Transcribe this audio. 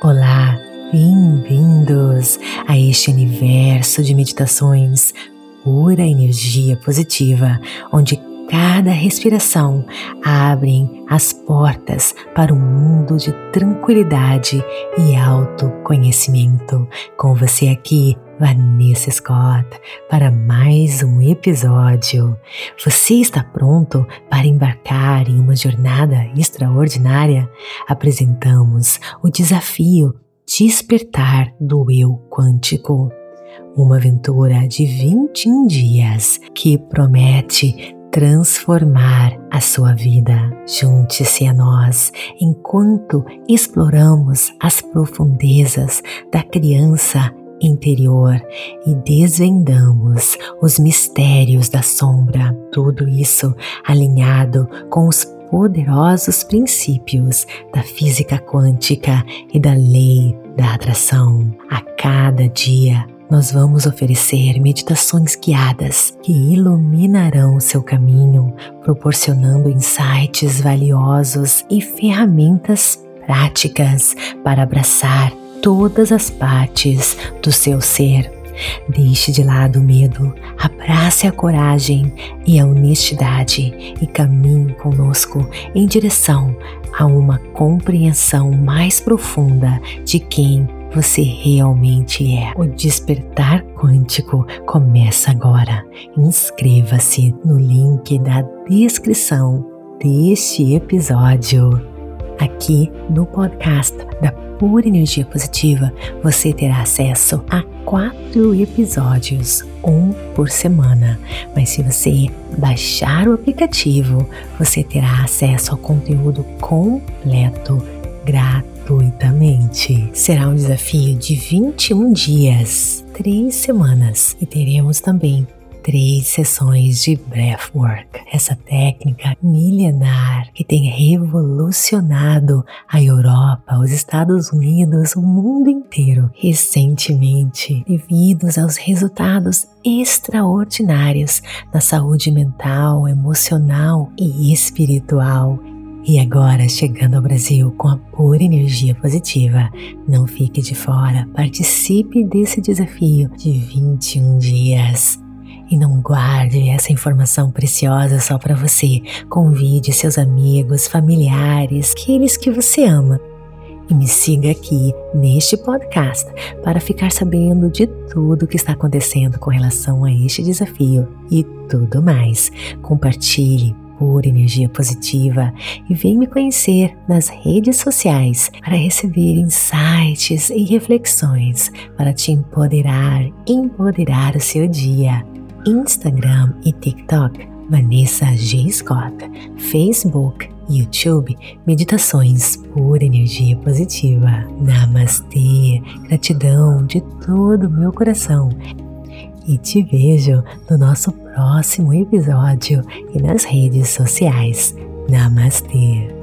Olá, bem-vindos a este universo de meditações pura energia positiva, onde cada respiração abre as portas para um mundo de tranquilidade e autoconhecimento. Com você aqui, Vanessa Scott, para mais um episódio. Você está pronto para embarcar em uma jornada extraordinária? Apresentamos o desafio Despertar do Eu Quântico. Uma aventura de 21 dias que promete transformar a sua vida. Junte-se a nós enquanto exploramos as profundezas da criança interior e desvendamos os mistérios da sombra. Tudo isso alinhado com os poderosos princípios da física quântica e da lei da atração. A cada dia, nós vamos oferecer meditações guiadas que iluminarão seu caminho, proporcionando insights valiosos e ferramentas práticas para abraçar todas as partes do seu ser. Deixe de lado o medo, abrace a coragem e a honestidade e caminhe conosco em direção a uma compreensão mais profunda de quem você realmente é. O despertar quântico começa agora. Inscreva-se no link da descrição deste episódio. Aqui no podcast da Pura Energia Positiva, você terá acesso a quatro episódios, um por semana. Mas se você baixar o aplicativo, você terá acesso ao conteúdo completo, gratuitamente. Será um desafio de 21 dias, três semanas, e teremos também três sessões de breathwork. Essa técnica milenar que tem revolucionado a Europa, os Estados Unidos, o mundo inteiro recentemente, devido aos resultados extraordinários na saúde mental, emocional e espiritual e agora, chegando ao Brasil com a pura energia positiva, não fique de fora, participe desse desafio de 21 dias. E não guarde essa informação preciosa só para você. Convide seus amigos, familiares, aqueles que você ama. E me siga aqui neste podcast para ficar sabendo de tudo o que está acontecendo com relação a este desafio e tudo mais. Compartilhe pura energia positiva e vem me conhecer nas redes sociais para receber insights e reflexões para te empoderar, empoderar o seu dia. Instagram e TikTok, Vanessa G. Scott, Facebook, YouTube, Meditações por Energia Positiva. Namastê, gratidão de todo o meu coração. E te vejo no nosso próximo episódio e nas redes sociais. Namastê.